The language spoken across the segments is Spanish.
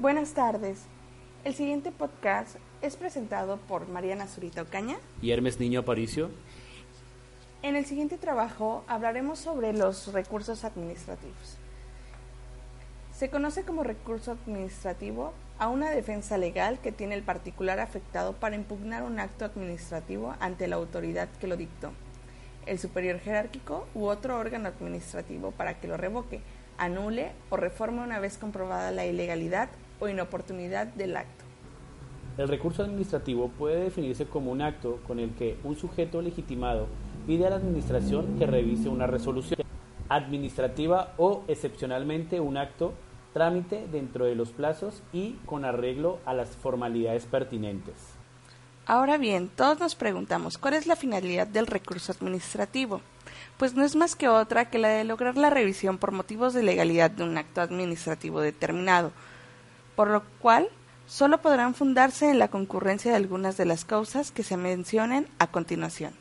Buenas tardes. El siguiente podcast es presentado por Mariana Zurita Ocaña y Hermes Niño Aparicio. En el siguiente trabajo hablaremos sobre los recursos administrativos. Se conoce como recurso administrativo a una defensa legal que tiene el particular afectado para impugnar un acto administrativo ante la autoridad que lo dictó, el superior jerárquico u otro órgano administrativo para que lo revoque, anule o reforme una vez comprobada la ilegalidad o inoportunidad del acto. El recurso administrativo puede definirse como un acto con el que un sujeto legitimado pide a la Administración que revise una resolución administrativa o, excepcionalmente, un acto trámite dentro de los plazos y con arreglo a las formalidades pertinentes. Ahora bien, todos nos preguntamos cuál es la finalidad del recurso administrativo. Pues no es más que otra que la de lograr la revisión por motivos de legalidad de un acto administrativo determinado, por lo cual solo podrán fundarse en la concurrencia de algunas de las causas que se mencionen a continuación.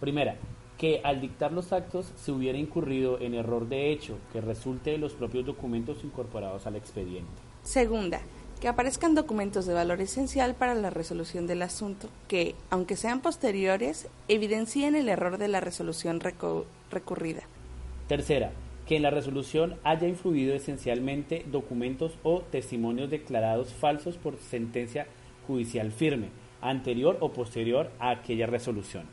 Primera, que al dictar los actos se hubiera incurrido en error de hecho que resulte de los propios documentos incorporados al expediente. Segunda, que aparezcan documentos de valor esencial para la resolución del asunto que, aunque sean posteriores, evidencien el error de la resolución recurrida. Tercera, que en la resolución haya influido esencialmente documentos o testimonios declarados falsos por sentencia judicial firme, anterior o posterior a aquella resolución.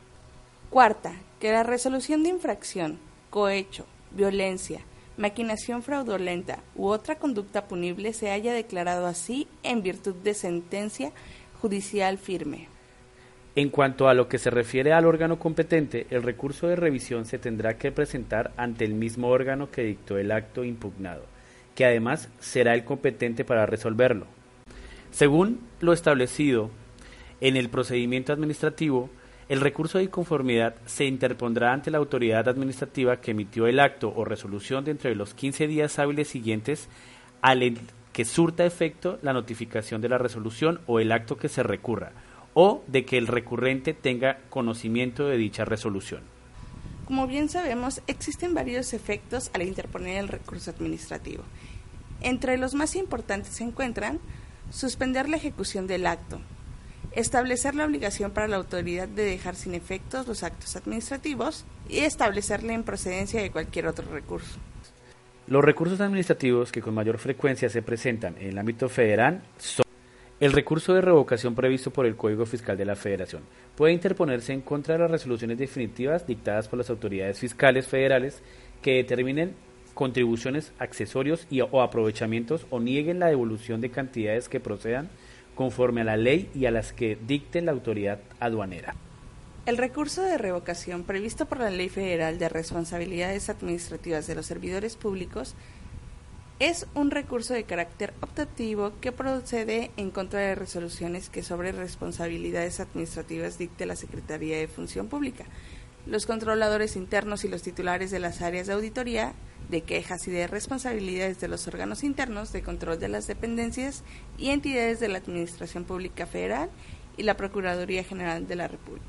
Cuarta, que la resolución de infracción, cohecho, violencia, maquinación fraudulenta u otra conducta punible se haya declarado así en virtud de sentencia judicial firme. En cuanto a lo que se refiere al órgano competente, el recurso de revisión se tendrá que presentar ante el mismo órgano que dictó el acto impugnado, que además será el competente para resolverlo. Según lo establecido en el procedimiento administrativo, el recurso de inconformidad se interpondrá ante la autoridad administrativa que emitió el acto o resolución dentro de los 15 días hábiles siguientes al que surta efecto la notificación de la resolución o el acto que se recurra o de que el recurrente tenga conocimiento de dicha resolución. Como bien sabemos, existen varios efectos al interponer el recurso administrativo. Entre los más importantes se encuentran suspender la ejecución del acto, establecer la obligación para la autoridad de dejar sin efectos los actos administrativos y establecer la improcedencia de cualquier otro recurso. Los recursos administrativos que con mayor frecuencia se presentan en el ámbito federal son el recurso de revocación previsto por el Código Fiscal de la Federación puede interponerse en contra de las resoluciones definitivas dictadas por las autoridades fiscales federales que determinen contribuciones, accesorios o aprovechamientos o nieguen la devolución de cantidades que procedan conforme a la ley y a las que dicte la autoridad aduanera. El recurso de revocación previsto por la Ley Federal de Responsabilidades Administrativas de los Servidores Públicos es un recurso de carácter optativo que procede en contra de resoluciones que sobre responsabilidades administrativas dicte la Secretaría de Función Pública, los controladores internos y los titulares de las áreas de auditoría, de quejas y de responsabilidades de los órganos internos de control de las dependencias y entidades de la Administración Pública Federal y la Procuraduría General de la República.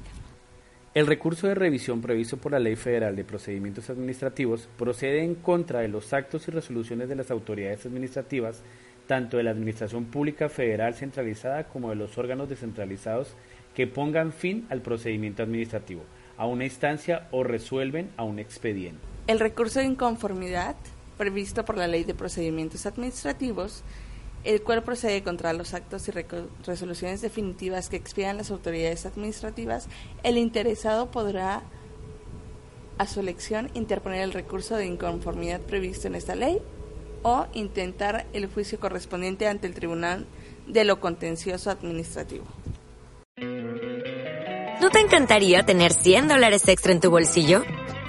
El recurso de revisión previsto por la Ley Federal de Procedimientos Administrativos procede en contra de los actos y resoluciones de las autoridades administrativas, tanto de la Administración Pública Federal centralizada como de los órganos descentralizados que pongan fin al procedimiento administrativo, a una instancia o resuelven a un expediente. El recurso de inconformidad, previsto por la Ley de Procedimientos Administrativos, el cual procede contra los actos y resoluciones definitivas que expidan las autoridades administrativas, el interesado podrá, a su elección, interponer el recurso de inconformidad previsto en esta ley o intentar el juicio correspondiente ante el Tribunal de lo Contencioso Administrativo. ¿No te encantaría tener 100 dólares extra en tu bolsillo?